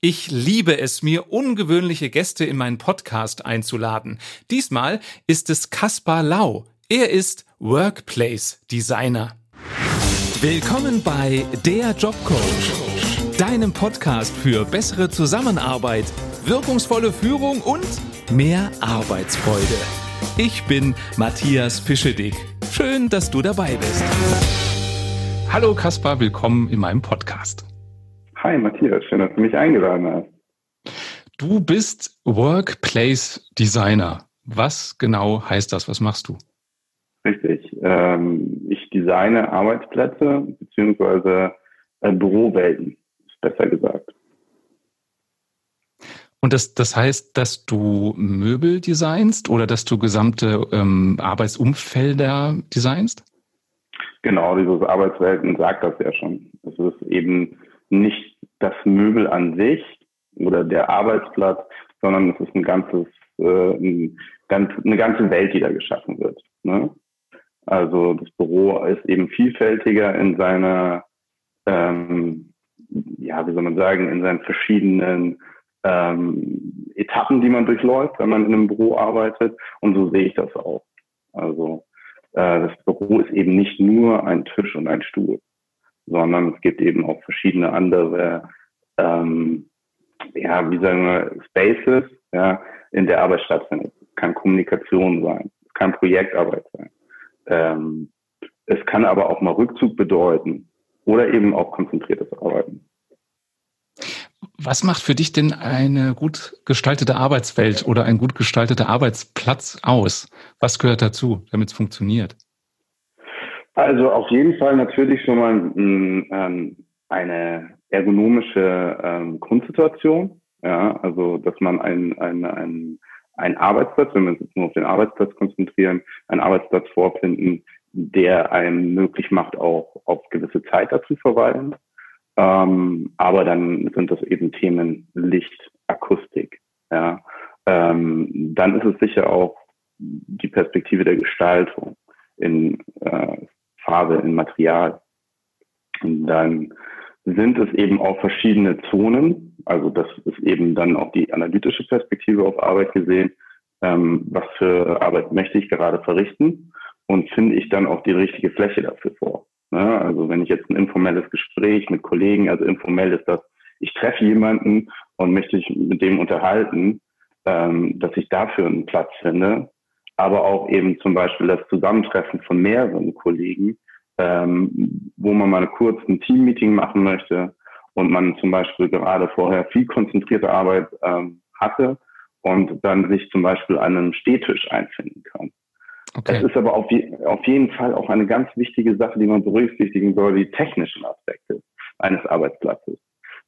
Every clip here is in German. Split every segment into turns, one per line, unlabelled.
Ich liebe es, mir ungewöhnliche Gäste in meinen Podcast einzuladen. Diesmal ist es Kaspar Lau. Er ist Workplace Designer. Willkommen bei Der Jobcoach, deinem Podcast für bessere Zusammenarbeit, wirkungsvolle Führung und mehr Arbeitsfreude. Ich bin Matthias Fischedick. Schön, dass du dabei bist. Hallo Kaspar, willkommen in meinem Podcast.
Hi Matthias, schön, dass du mich eingeladen hast.
Du bist Workplace Designer. Was genau heißt das? Was machst du?
Richtig. Ähm, ich designe Arbeitsplätze beziehungsweise äh, Bürowelten, ist besser gesagt.
Und das, das heißt, dass du Möbel designst oder dass du gesamte ähm, Arbeitsumfelder designst?
Genau, dieses Arbeitswelten sagt das ja schon. Es ist eben nicht das Möbel an sich oder der Arbeitsplatz, sondern es ist ein ganzes, äh, ein, ganz, eine ganze Welt, die da geschaffen wird. Ne? Also das Büro ist eben vielfältiger in seiner, ähm, ja, wie soll man sagen, in seinen verschiedenen ähm, Etappen, die man durchläuft, wenn man in einem Büro arbeitet. Und so sehe ich das auch. Also äh, das Büro ist eben nicht nur ein Tisch und ein Stuhl sondern es gibt eben auch verschiedene andere, ähm, ja, wie sagen wir, Spaces, ja, in der Arbeit stattfindet. Es kann Kommunikation sein, es kann Projektarbeit sein. Ähm, es kann aber auch mal Rückzug bedeuten oder eben auch konzentriertes Arbeiten.
Was macht für dich denn eine gut gestaltete Arbeitswelt oder ein gut gestalteter Arbeitsplatz aus? Was gehört dazu, damit es funktioniert?
Also auf jeden Fall natürlich schon mal ähm, eine ergonomische ähm, Grundsituation. Ja, also dass man ein, ein, ein, ein Arbeitsplatz, wenn wir uns jetzt nur auf den Arbeitsplatz konzentrieren, einen Arbeitsplatz vorfinden, der einem möglich macht, auch auf gewisse Zeit dazu verweilen. Ähm, aber dann sind das eben Themen Licht, Akustik. Ja. Ähm, dann ist es sicher auch die Perspektive der Gestaltung in äh, Farbe, in Material. Und dann sind es eben auch verschiedene Zonen. Also das ist eben dann auch die analytische Perspektive auf Arbeit gesehen. Ähm, was für Arbeit möchte ich gerade verrichten? Und finde ich dann auch die richtige Fläche dafür vor? Ne? Also wenn ich jetzt ein informelles Gespräch mit Kollegen, also informell ist das, ich treffe jemanden und möchte mich mit dem unterhalten, ähm, dass ich dafür einen Platz finde, aber auch eben zum Beispiel das Zusammentreffen von mehreren Kollegen, ähm, wo man mal kurz ein Team-Meeting machen möchte und man zum Beispiel gerade vorher viel konzentrierte Arbeit ähm, hatte und dann sich zum Beispiel an einem Stehtisch einfinden kann. Okay. Das ist aber auf, je, auf jeden Fall auch eine ganz wichtige Sache, die man berücksichtigen soll, die technischen Aspekte eines Arbeitsplatzes.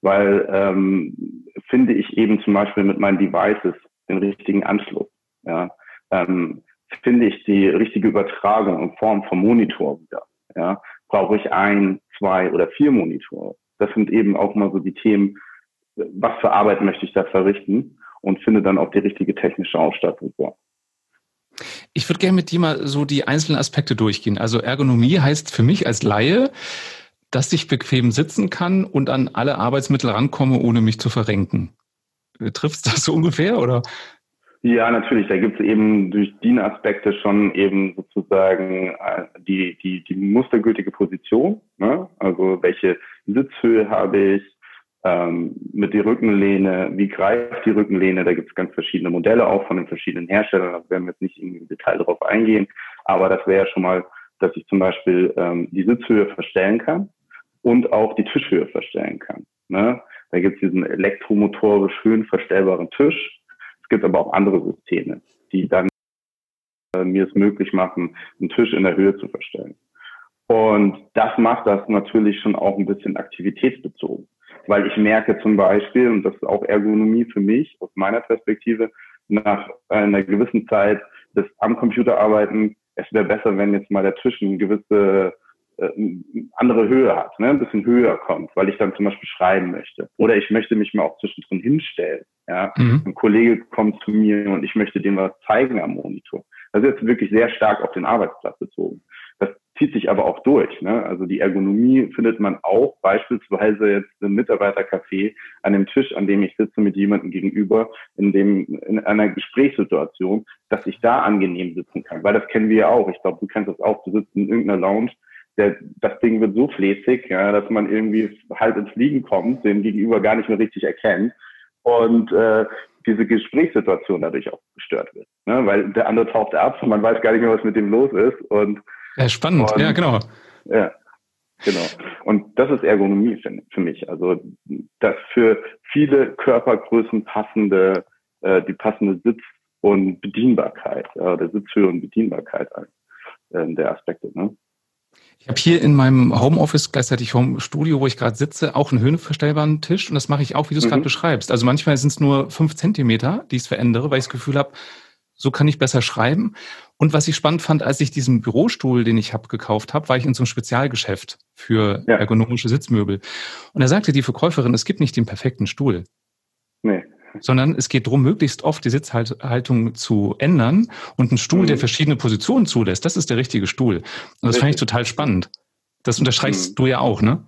Weil ähm, finde ich eben zum Beispiel mit meinen Devices den richtigen Anschluss. Ja, ähm, finde ich die richtige Übertragung in Form von Monitor wieder. Ja, brauche ich ein, zwei oder vier Monitore? Das sind eben auch mal so die Themen, was für Arbeit möchte ich da verrichten und finde dann auch die richtige technische Ausstattung vor.
Ich würde gerne mit dir mal so die einzelnen Aspekte durchgehen. Also Ergonomie heißt für mich als Laie, dass ich bequem sitzen kann und an alle Arbeitsmittel rankomme, ohne mich zu verrenken. Trifft das so ungefähr oder?
Ja, natürlich. Da gibt es eben durch DIN-Aspekte schon eben sozusagen äh, die, die, die mustergültige Position. Ne? Also welche Sitzhöhe habe ich, ähm, mit der Rückenlehne, wie greift die Rückenlehne, da gibt es ganz verschiedene Modelle auch von den verschiedenen Herstellern, da werden wir jetzt nicht im Detail darauf eingehen, aber das wäre ja schon mal, dass ich zum Beispiel ähm, die Sitzhöhe verstellen kann und auch die Tischhöhe verstellen kann. Ne? Da gibt es diesen elektromotorisch schön verstellbaren Tisch, gibt aber auch andere Systeme, die dann äh, mir es möglich machen, einen Tisch in der Höhe zu verstellen. Und das macht das natürlich schon auch ein bisschen aktivitätsbezogen. Weil ich merke zum Beispiel, und das ist auch Ergonomie für mich aus meiner Perspektive, nach einer gewissen Zeit des am Computer arbeiten, es wäre besser, wenn jetzt mal der Tisch eine gewisse andere Höhe hat, ne? ein bisschen höher kommt, weil ich dann zum Beispiel schreiben möchte. Oder ich möchte mich mal auch zwischendrin hinstellen. Ja? Mhm. Ein Kollege kommt zu mir und ich möchte dem was zeigen am Monitor. Das ist jetzt wirklich sehr stark auf den Arbeitsplatz bezogen. Das zieht sich aber auch durch. Ne? Also die Ergonomie findet man auch beispielsweise jetzt im Mitarbeitercafé an dem Tisch, an dem ich sitze mit jemandem gegenüber, in dem in einer Gesprächssituation, dass ich da angenehm sitzen kann. Weil das kennen wir ja auch. Ich glaube, du kennst das auch. Du sitzt in irgendeiner Lounge, der, das Ding wird so fläßig, ja, dass man irgendwie halb ins Fliegen kommt, den Gegenüber gar nicht mehr richtig erkennt und äh, diese Gesprächssituation dadurch auch gestört wird. Ne? Weil der andere taucht ab und man weiß gar nicht mehr, was mit dem los ist. Und
ja, spannend, und, ja, genau.
Ja, genau. Und das ist Ergonomie für, für mich. Also das für viele Körpergrößen passende, äh, die passende Sitz- und Bedienbarkeit, ja, der Sitzhöhe und Bedienbarkeit äh, der Aspekte. Ne?
Ich habe hier in meinem Homeoffice, gleichzeitig Home-Studio, wo ich gerade sitze, auch einen höhenverstellbaren Tisch und das mache ich auch, wie du es mhm. gerade beschreibst. Also manchmal sind es nur fünf Zentimeter, die ich verändere, weil ich das Gefühl habe, so kann ich besser schreiben. Und was ich spannend fand, als ich diesen Bürostuhl, den ich habe, gekauft habe, war ich in so einem Spezialgeschäft für ja. ergonomische Sitzmöbel. Und da sagte die Verkäuferin, es gibt nicht den perfekten Stuhl. Nee. Sondern es geht darum, möglichst oft die Sitzhaltung zu ändern und einen Stuhl, mhm. der verschiedene Positionen zulässt, das ist der richtige Stuhl. Und das Richtig. fand ich total spannend. Das unterstreichst mhm. du ja auch, ne?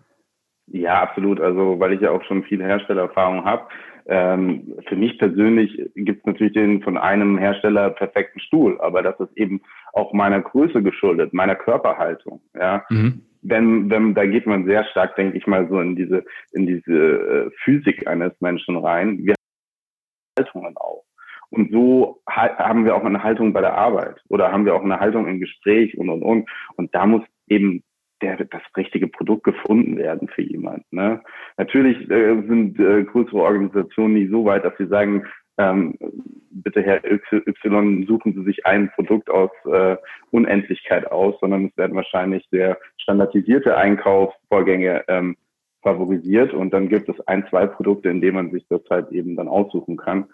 Ja, absolut. Also, weil ich ja auch schon viel Herstellererfahrung habe. Ähm, für mich persönlich gibt es natürlich den von einem Hersteller perfekten Stuhl, aber das ist eben auch meiner Größe geschuldet, meiner Körperhaltung. Ja. Mhm. Wenn, wenn, da geht man sehr stark, denke ich mal, so in diese, in diese äh, Physik eines Menschen rein. Wir Haltungen auch. Und so haben wir auch eine Haltung bei der Arbeit oder haben wir auch eine Haltung im Gespräch und, und, und. Und da muss eben der, das richtige Produkt gefunden werden für jemanden. Ne? Natürlich äh, sind äh, größere Organisationen nicht so weit, dass sie sagen, ähm, bitte Herr Y, suchen Sie sich ein Produkt aus äh, Unendlichkeit aus, sondern es werden wahrscheinlich sehr standardisierte Einkaufsvorgänge ähm, favorisiert und dann gibt es ein, zwei Produkte, in denen man sich das halt eben dann aussuchen kann.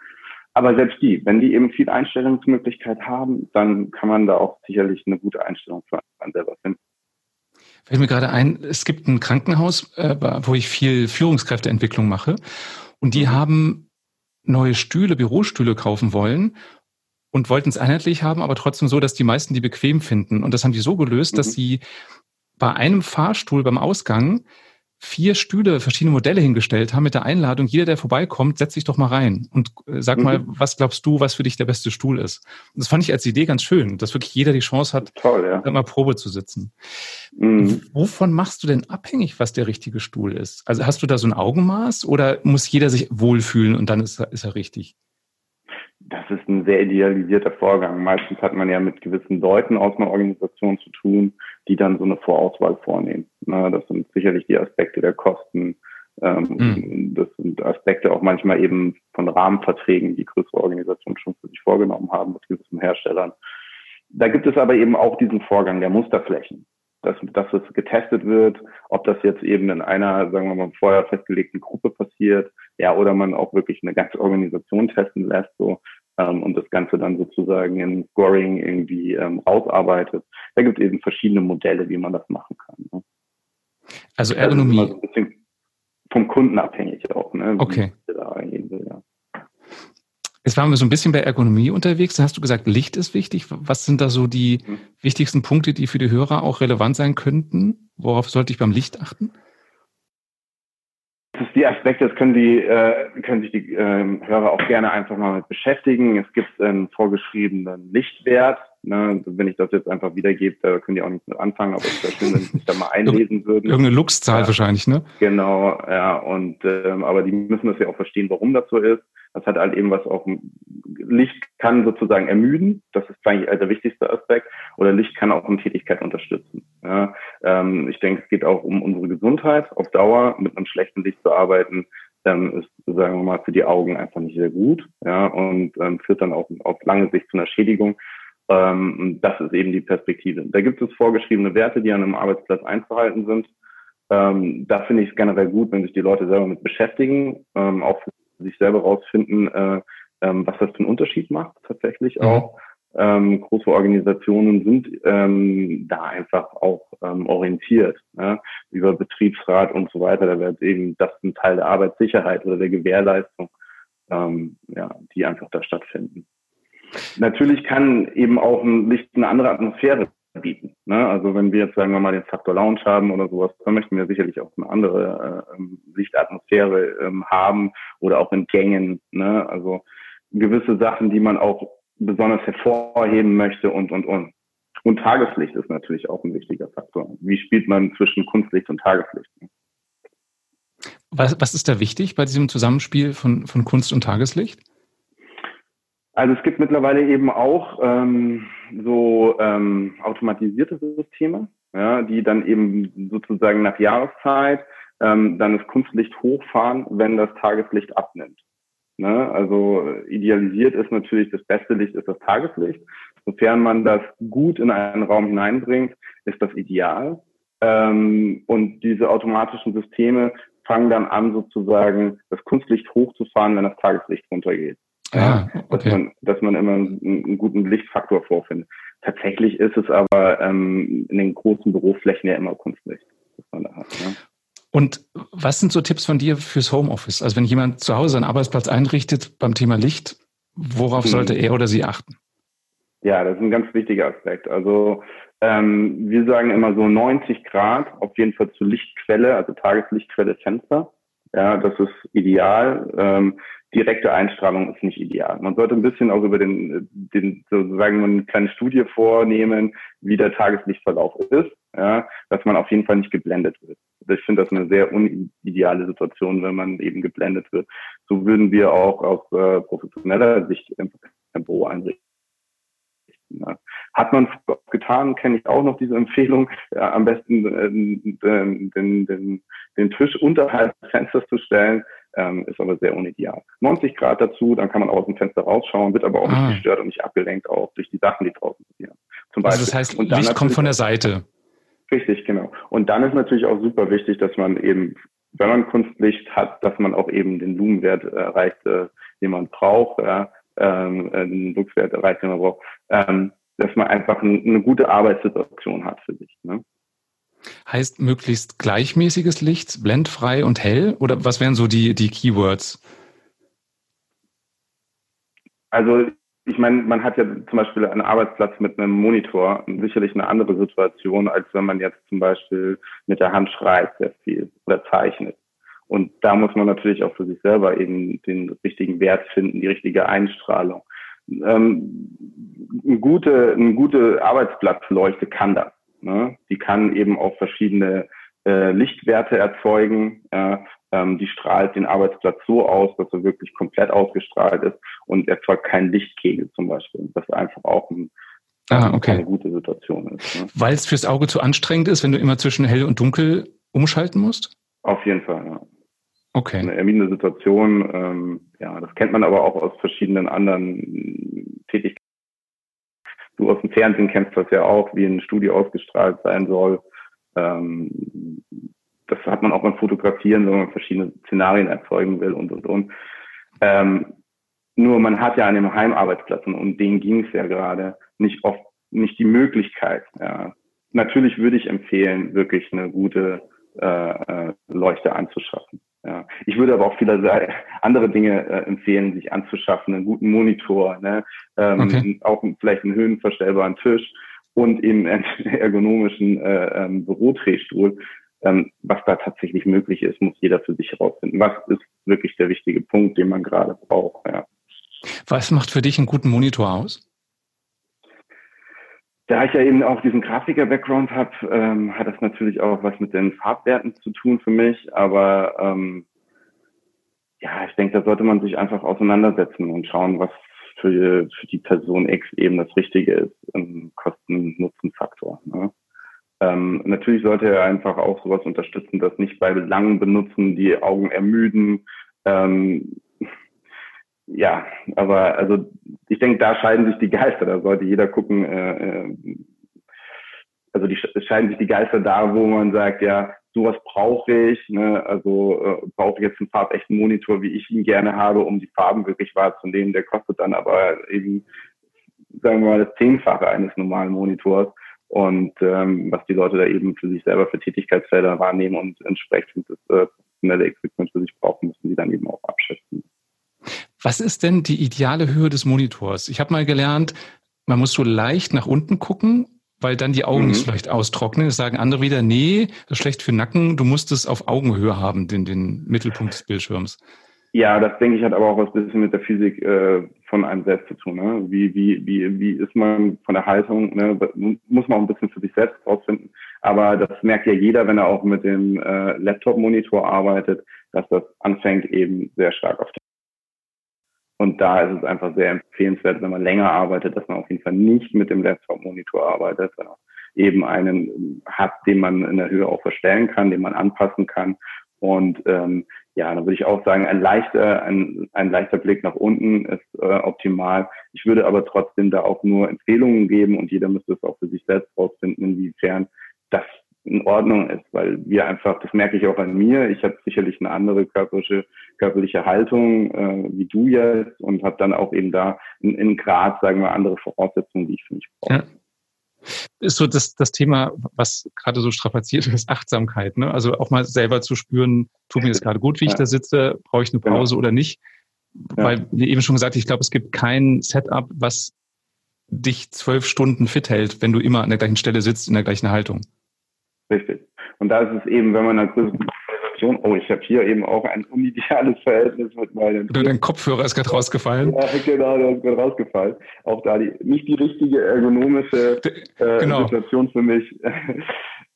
Aber selbst die, wenn die eben viel Einstellungsmöglichkeit haben, dann kann man da auch sicherlich eine gute Einstellung für einen selber finden.
Fällt mir gerade ein, es gibt ein Krankenhaus, äh, wo ich viel Führungskräfteentwicklung mache. Und die mhm. haben neue Stühle, Bürostühle kaufen wollen und wollten es einheitlich haben, aber trotzdem so, dass die meisten die bequem finden. Und das haben die so gelöst, mhm. dass sie bei einem Fahrstuhl beim Ausgang vier Stühle, verschiedene Modelle hingestellt haben mit der Einladung, jeder, der vorbeikommt, setz dich doch mal rein und äh, sag mhm. mal, was glaubst du, was für dich der beste Stuhl ist. Und das fand ich als Idee ganz schön, dass wirklich jeder die Chance hat, Toll, ja. mal Probe zu sitzen. Mhm. Wovon machst du denn abhängig, was der richtige Stuhl ist? Also hast du da so ein Augenmaß oder muss jeder sich wohlfühlen und dann ist er, ist er richtig?
Das ist ein sehr idealisierter Vorgang. Meistens hat man ja mit gewissen Leuten aus einer Organisation zu tun, die dann so eine Vorauswahl vornehmen. Das sind sicherlich die Aspekte der Kosten. Ähm, mhm. Das sind Aspekte auch manchmal eben von Rahmenverträgen, die größere Organisationen schon für sich vorgenommen haben mit gewissen Herstellern. Da gibt es aber eben auch diesen Vorgang der Musterflächen dass, dass es getestet wird, ob das jetzt eben in einer, sagen wir mal, vorher festgelegten Gruppe passiert, ja, oder man auch wirklich eine ganze Organisation testen lässt, so, ähm, und das Ganze dann sozusagen in Scoring irgendwie ähm, rausarbeitet. Da gibt es eben verschiedene Modelle, wie man das machen kann. Ne?
Also Ergonomie.
Also so ein bisschen vom Kunden abhängig auch, ne?
Okay. Jetzt waren wir so ein bisschen bei Ergonomie unterwegs. Da hast du gesagt, Licht ist wichtig. Was sind da so die mhm. wichtigsten Punkte, die für die Hörer auch relevant sein könnten? Worauf sollte ich beim Licht achten?
Das ist die Aspekte, das können die, äh, können sich die äh, Hörer auch gerne einfach mal mit beschäftigen. Es gibt einen vorgeschriebenen Lichtwert. Ne? Wenn ich das jetzt einfach wiedergebe, da können die auch nicht mit anfangen, aber es wäre schön, wenn sie sich da mal einlesen würden.
Irgendeine Luxzahl ja. wahrscheinlich, ne?
Genau, ja. Und ähm, aber die müssen das ja auch verstehen, warum das so ist. Das hat halt eben was auch, Licht kann sozusagen ermüden, das ist eigentlich der wichtigste Aspekt, oder Licht kann auch eine Tätigkeit unterstützen. Ja, ähm, ich denke, es geht auch um unsere Gesundheit auf Dauer. Mit einem schlechten Licht zu arbeiten, ähm, ist, sagen wir mal, für die Augen einfach nicht sehr gut, ja, und ähm, führt dann auch auf lange Sicht zu einer Schädigung. Ähm, das ist eben die Perspektive. Da gibt es vorgeschriebene Werte, die an einem Arbeitsplatz einzuhalten sind. Ähm, da finde ich es generell gut, wenn sich die Leute selber mit beschäftigen, ähm, auch für sich selber rausfinden, äh, ähm, was das für einen Unterschied macht tatsächlich mhm. auch. Ähm, große Organisationen sind ähm, da einfach auch ähm, orientiert ne? über Betriebsrat und so weiter. Da wird eben das ein Teil der Arbeitssicherheit oder der Gewährleistung, ähm, ja, die einfach da stattfinden. Natürlich kann eben auch ein Licht eine andere Atmosphäre bieten. Ne? Also wenn wir jetzt sagen wir mal den Faktor Lounge haben oder sowas, dann möchten wir sicherlich auch eine andere äh, ähm, Lichtatmosphäre ähm, haben oder auch in Gängen. Ne? Also gewisse Sachen, die man auch besonders hervorheben möchte und und und. Und Tageslicht ist natürlich auch ein wichtiger Faktor. Wie spielt man zwischen Kunstlicht und Tageslicht? Ne?
Was, was ist da wichtig bei diesem Zusammenspiel von, von Kunst und Tageslicht?
Also es gibt mittlerweile eben auch ähm, so ähm, automatisierte Systeme, ja, die dann eben sozusagen nach Jahreszeit ähm, dann das Kunstlicht hochfahren, wenn das Tageslicht abnimmt. Ne? Also idealisiert ist natürlich das beste Licht ist das Tageslicht. Sofern man das gut in einen Raum hineinbringt, ist das ideal. Ähm, und diese automatischen Systeme fangen dann an, sozusagen das Kunstlicht hochzufahren, wenn das Tageslicht runtergeht. Ja, okay. dass, man, dass man immer einen, einen, guten Lichtfaktor vorfindet. Tatsächlich ist es aber ähm, in den großen Büroflächen ja immer Kunstlicht, das man da hat.
Ja. Und was sind so Tipps von dir fürs Homeoffice? Also wenn jemand zu Hause einen Arbeitsplatz einrichtet beim Thema Licht, worauf hm. sollte er oder sie achten?
Ja, das ist ein ganz wichtiger Aspekt. Also ähm, wir sagen immer so 90 Grad, auf jeden Fall zur Lichtquelle, also Tageslichtquelle Fenster. Ja, das ist ideal. Ähm, direkte Einstrahlung ist nicht ideal. Man sollte ein bisschen auch über den, den sozusagen eine kleine Studie vornehmen, wie der Tageslichtverlauf ist, ja, dass man auf jeden Fall nicht geblendet wird. Ich finde das eine sehr unideale Situation, wenn man eben geblendet wird. So würden wir auch aus äh, professioneller Sicht im, im Büro einrichten. Ja. Hat man getan, kenne ich auch noch diese Empfehlung, ja, am besten äh, den, den, den, den Tisch unterhalb des Fensters zu stellen, ähm, ist aber sehr unideal. 90 Grad dazu, dann kann man auch aus dem Fenster rausschauen, wird aber auch ah. nicht gestört und nicht abgelenkt auch durch die Sachen, die draußen passieren.
Zum Beispiel. Also das heißt, und Licht kommt von der Seite.
Richtig, genau. Und dann ist natürlich auch super wichtig, dass man eben, wenn man Kunstlicht hat, dass man auch eben den Lumenwert erreicht, äh, den man braucht, ja, ähm, äh, den Luxwert erreicht, den man braucht, ähm, dass man einfach ein, eine gute Arbeitssituation hat für sich. Ne?
Heißt möglichst gleichmäßiges Licht, blendfrei und hell? Oder was wären so die, die Keywords?
Also ich meine, man hat ja zum Beispiel einen Arbeitsplatz mit einem Monitor sicherlich eine andere Situation, als wenn man jetzt zum Beispiel mit der Hand schreibt sehr viel oder zeichnet. Und da muss man natürlich auch für sich selber eben den richtigen Wert finden, die richtige Einstrahlung. Ähm, eine gute, eine gute Arbeitsplatzleuchte kann das. Ne? Die kann eben auch verschiedene äh, Lichtwerte erzeugen. Ja? Ähm, die strahlt den Arbeitsplatz so aus, dass er wirklich komplett ausgestrahlt ist und erzeugt keinen Lichtkegel zum Beispiel. Das ist einfach auch ein,
ah, okay.
eine gute Situation ist.
Ne? Weil es fürs Auge zu anstrengend ist, wenn du immer zwischen hell und dunkel umschalten musst?
Auf jeden Fall, ja.
Okay.
Eine ermüdende Situation, ähm, ja, das kennt man aber auch aus verschiedenen anderen Tätigkeiten du aus dem Fernsehen kennst das ja auch, wie ein Studio ausgestrahlt sein soll. Ähm, das hat man auch beim Fotografieren, wenn man verschiedene Szenarien erzeugen will und und und. Ähm, nur man hat ja an dem Heimarbeitsplatz und um den ging es ja gerade nicht oft nicht die Möglichkeit. Ja. Natürlich würde ich empfehlen, wirklich eine gute äh, äh Leuchte anzuschaffen. Ja. Ich würde aber auch viele andere Dinge äh, empfehlen, sich anzuschaffen, einen guten Monitor, ne? ähm, okay. auch vielleicht einen höhenverstellbaren Tisch und eben einen ergonomischen äh, ähm, Bürodrehstuhl. Ähm, was da tatsächlich möglich ist, muss jeder für sich herausfinden. Was ist wirklich der wichtige Punkt, den man gerade braucht? Ja.
Was macht für dich einen guten Monitor aus?
Da ich ja eben auch diesen Grafiker-Background habe, ähm, hat das natürlich auch was mit den Farbwerten zu tun für mich. Aber ähm, ja, ich denke, da sollte man sich einfach auseinandersetzen und schauen, was für, für die Person X eben das Richtige ist im Kosten-Nutzen-Faktor. Ne? Ähm, natürlich sollte er einfach auch sowas unterstützen, dass nicht bei langem Benutzen die Augen ermüden. Ähm, ja, aber also ich denke, da scheiden sich die Geister. Da sollte jeder gucken, äh, äh, also die scheiden sich die Geister da, wo man sagt, ja, sowas brauche ich. Ne? Also äh, brauche ich jetzt einen farbechten Monitor, wie ich ihn gerne habe, um die Farben wirklich wahrzunehmen. Der kostet dann aber eben, sagen wir mal, das Zehnfache eines normalen Monitors. Und ähm, was die Leute da eben für sich selber für Tätigkeitsfelder wahrnehmen und entsprechend das äh, professionelle Equipment für sich brauchen, müssen sie dann eben auch abschätzen.
Was ist denn die ideale Höhe des Monitors? Ich habe mal gelernt, man muss so leicht nach unten gucken weil dann die Augen mhm. nicht vielleicht austrocknen. Das sagen andere wieder, nee, das ist schlecht für Nacken, du musst es auf Augenhöhe haben, den, den Mittelpunkt des Bildschirms.
Ja, das denke ich hat aber auch was bisschen mit der Physik äh, von einem selbst zu tun. Ne? Wie, wie, wie, wie ist man von der Haltung? Ne? Muss man auch ein bisschen für sich selbst rausfinden. Aber das merkt ja jeder, wenn er auch mit dem äh, Laptop-Monitor arbeitet, dass das anfängt eben sehr stark auf und da ist es einfach sehr empfehlenswert, wenn man länger arbeitet, dass man auf jeden Fall nicht mit dem Laptop-Monitor arbeitet, sondern eben einen hat, den man in der Höhe auch verstellen kann, den man anpassen kann. Und ähm, ja, dann würde ich auch sagen, ein leichter, ein, ein leichter Blick nach unten ist äh, optimal. Ich würde aber trotzdem da auch nur Empfehlungen geben und jeder müsste es auch für sich selbst rausfinden, inwiefern das in Ordnung ist, weil wir einfach, das merke ich auch an mir, ich habe sicherlich eine andere körperliche, körperliche Haltung äh, wie du jetzt und habe dann auch eben da in, in Grad, sagen wir, andere Voraussetzungen, die ich für mich brauche. Ja.
Ist so das, das Thema, was gerade so strapaziert ist, Achtsamkeit. Ne? Also auch mal selber zu spüren, tut mir das gerade gut, wie ich da sitze, brauche ich eine genau. Pause genau. oder nicht. Ja. Weil, wie eben schon gesagt, ich glaube, es gibt kein Setup, was dich zwölf Stunden fit hält, wenn du immer an der gleichen Stelle sitzt, in der gleichen Haltung.
Richtig. Und da ist es eben, wenn man eine größere Organisation, oh, ich habe hier eben auch ein unideales Verhältnis mit meinen.
Du, dein Kopfhörer ist gerade rausgefallen.
Ja, genau, der ist gerade rausgefallen. Auch da die, nicht die richtige ergonomische äh, genau. Situation für mich.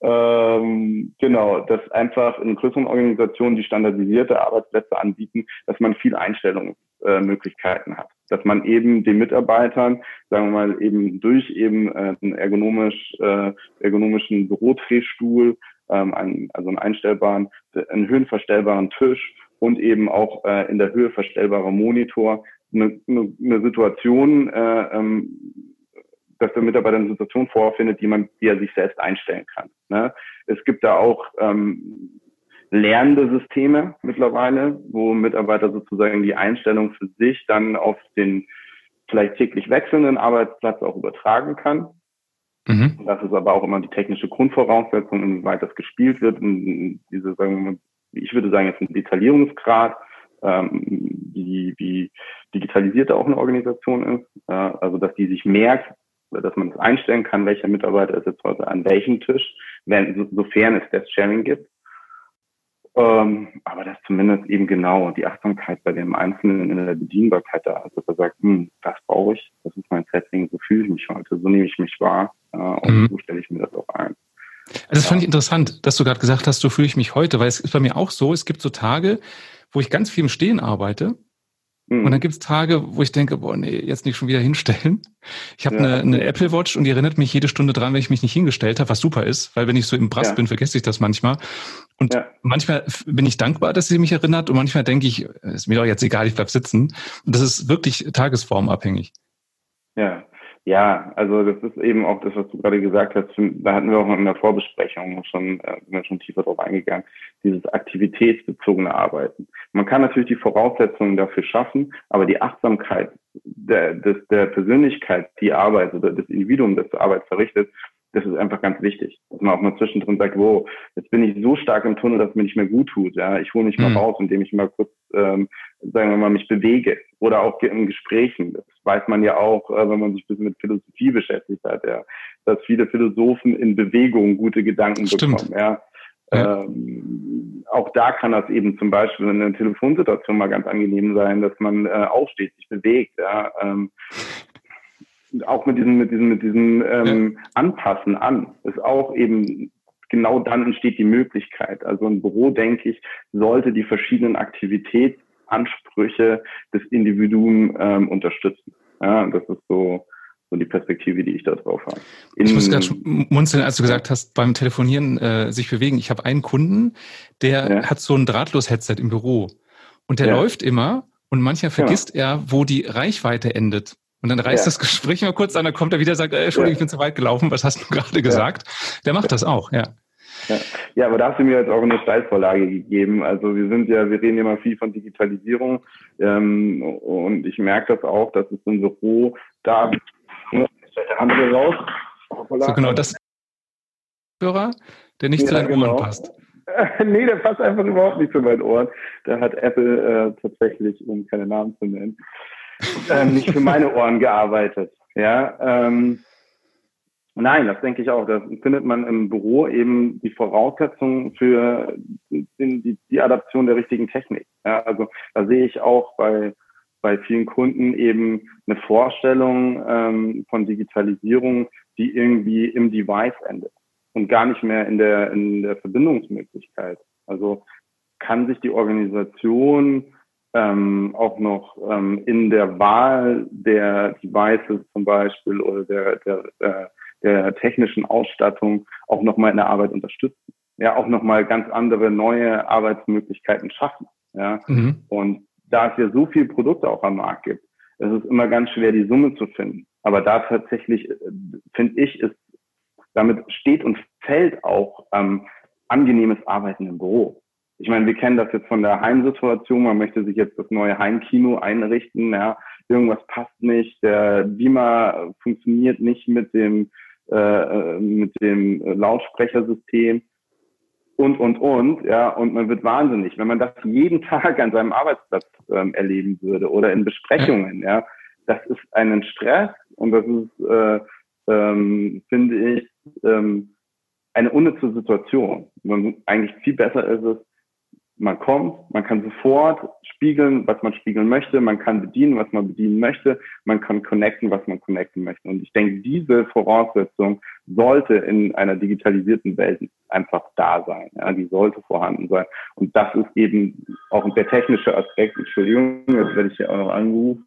Ähm, genau, dass einfach in größeren Organisationen, die standardisierte Arbeitsplätze anbieten, dass man viel Einstellungsmöglichkeiten äh, hat. Dass man eben den Mitarbeitern, sagen wir mal, eben durch eben äh, einen ergonomisch, äh, ergonomischen Bürodrehstuhl, ähm, einen, also einen einstellbaren, einen höhenverstellbaren Tisch und eben auch äh, in der Höhe verstellbarer Monitor eine, eine, eine Situation, äh, ähm, dass der Mitarbeiter eine Situation vorfindet, die man, die er sich selbst einstellen kann. Ne? Es gibt da auch ähm, lernende Systeme mittlerweile, wo Mitarbeiter sozusagen die Einstellung für sich dann auf den vielleicht täglich wechselnden Arbeitsplatz auch übertragen kann. Mhm. Das ist aber auch immer die technische Grundvoraussetzung, inwieweit das gespielt wird. Und diese, sagen wir ich würde sagen, jetzt ein Detaillierungsgrad, ähm, wie, wie digitalisiert auch eine Organisation ist. Äh, also, dass die sich merkt, dass man es einstellen kann, welcher Mitarbeiter ist jetzt heute an welchem Tisch, wenn, sofern es Desk-Sharing gibt. Ähm, aber dass zumindest eben genau die Achtsamkeit bei dem Einzelnen in der Bedienbarkeit da ist, dass er sagt, hm, das brauche ich, das ist mein Setting, so fühle ich mich heute, so nehme ich mich wahr äh, und mhm. so stelle ich mir das auch ein.
Also das fand ich interessant, dass du gerade gesagt hast, so fühle ich mich heute, weil es ist bei mir auch so, es gibt so Tage, wo ich ganz viel im Stehen arbeite und dann mhm. gibt es Tage, wo ich denke, boah, nee, jetzt nicht schon wieder hinstellen. Ich habe ja. eine, eine Apple Watch und die erinnert mich jede Stunde dran, wenn ich mich nicht hingestellt habe, was super ist, weil wenn ich so im Brass ja. bin, vergesse ich das manchmal. Und ja. manchmal bin ich dankbar, dass sie mich erinnert und manchmal denke ich, ist mir doch jetzt egal, ich bleib sitzen. Und das ist wirklich tagesformabhängig.
Ja, ja, also das ist eben auch das, was du gerade gesagt hast. Da hatten wir auch in der Vorbesprechung schon, äh, sind wir schon tiefer drauf eingegangen, dieses aktivitätsbezogene Arbeiten. Man kann natürlich die Voraussetzungen dafür schaffen, aber die Achtsamkeit der, des, der Persönlichkeit, die Arbeit oder des Individuums, das zur Arbeit verrichtet, das ist einfach ganz wichtig, dass man auch mal zwischendrin sagt, wow, jetzt bin ich so stark im Tunnel, dass es mir nicht mehr gut tut. Ja, ich hole mich mhm. mal raus, indem ich mal kurz, ähm, sagen wir mal, mich bewege oder auch in Gesprächen. Das weiß man ja auch, äh, wenn man sich ein bisschen mit Philosophie beschäftigt hat, ja, dass viele Philosophen in Bewegung gute Gedanken Stimmt. bekommen. Ja. ja. Ähm, auch da kann das eben zum Beispiel in einer Telefonsituation mal ganz angenehm sein, dass man äh, aufsteht, sich bewegt. Ja. Ähm, auch mit diesem, mit diesem, mit diesem ähm, Anpassen an, ist auch eben genau dann entsteht die Möglichkeit. Also ein Büro, denke ich, sollte die verschiedenen Aktivitätsansprüche des Individuums ähm, unterstützen. Ja, das ist so, so die Perspektive, die ich da drauf habe.
In, ich muss gerade munzeln, als du gesagt hast, beim Telefonieren äh, sich bewegen. Ich habe einen Kunden, der ja. hat so ein Drahtlos-Headset im Büro und der ja. läuft immer und manchmal vergisst ja. er, wo die Reichweite endet. Und dann reißt das Gespräch mal kurz an, dann kommt er wieder und sagt, äh, Entschuldigung, ich bin zu weit gelaufen, was hast du gerade gesagt? Der macht das auch, ja.
Ja. ja, aber da hast du mir jetzt auch eine Steilvorlage gegeben. Also wir sind ja, wir reden ja immer viel von Digitalisierung ähm, und ich merke das auch, dass es Büro da
ne, der andere raus. So genau, das Hörer, der nicht ja, zu deinen genau. Ohren passt.
nee, der passt einfach überhaupt nicht zu meinen Ohren. Da hat Apple äh, tatsächlich, um keine Namen zu nennen, ähm, nicht für meine Ohren gearbeitet. Ja, ähm, Nein, das denke ich auch. Da findet man im Büro eben die Voraussetzungen für die, Adaption der richtigen Technik. Ja, also da sehe ich auch bei, bei vielen Kunden eben eine Vorstellung ähm, von Digitalisierung, die irgendwie im Device endet und gar nicht mehr in der, in der Verbindungsmöglichkeit. Also kann sich die Organisation ähm, auch noch ähm, in der Wahl der Devices zum Beispiel oder der, der, der, der technischen Ausstattung auch nochmal in der Arbeit unterstützen. Ja, auch nochmal ganz andere neue Arbeitsmöglichkeiten schaffen. Ja, mhm. und da es ja so viele Produkte auch am Markt gibt, ist es immer ganz schwer, die Summe zu finden. Aber da tatsächlich, äh, finde ich, ist, damit steht und fällt auch ähm, angenehmes Arbeiten im Büro ich meine, wir kennen das jetzt von der Heimsituation. Man möchte sich jetzt das neue Heimkino einrichten. Ja, irgendwas passt nicht. Der Beamer funktioniert nicht mit dem äh, mit dem Lautsprechersystem und und und. Ja, und man wird wahnsinnig, wenn man das jeden Tag an seinem Arbeitsplatz ähm, erleben würde oder in Besprechungen. Ja, das ist einen Stress und das ist, äh, ähm, finde ich, ähm, eine unnütze Situation. Man, eigentlich viel besser ist es, man kommt, man kann sofort spiegeln, was man spiegeln möchte, man kann bedienen, was man bedienen möchte, man kann connecten, was man connecten möchte. Und ich denke, diese Voraussetzung sollte in einer digitalisierten Welt einfach da sein. Ja, die sollte vorhanden sein. Und das ist eben auch der technische Aspekt. Entschuldigung, jetzt werde ich hier auch noch angerufen.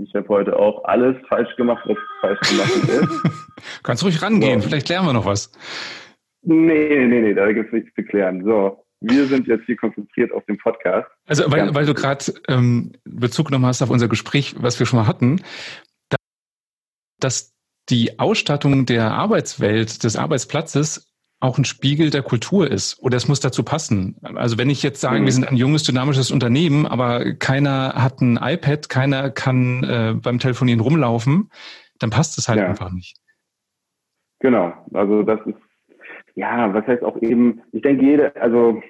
Ich habe heute auch alles falsch gemacht, was falsch gemacht ist.
Kannst ruhig rangehen, so. vielleicht lernen wir noch was.
Nee, nee, nee, da gibt es nichts zu klären. So, wir sind jetzt hier konzentriert auf den Podcast.
Also, weil, weil du gerade ähm, Bezug genommen hast auf unser Gespräch, was wir schon mal hatten, dass die Ausstattung der Arbeitswelt, des Arbeitsplatzes auch ein Spiegel der Kultur ist oder es muss dazu passen. Also wenn ich jetzt sage, mhm. wir sind ein junges, dynamisches Unternehmen, aber keiner hat ein iPad, keiner kann äh, beim Telefonieren rumlaufen, dann passt es halt ja. einfach nicht.
Genau, also das ist ja, was heißt auch eben, ich denke jede, also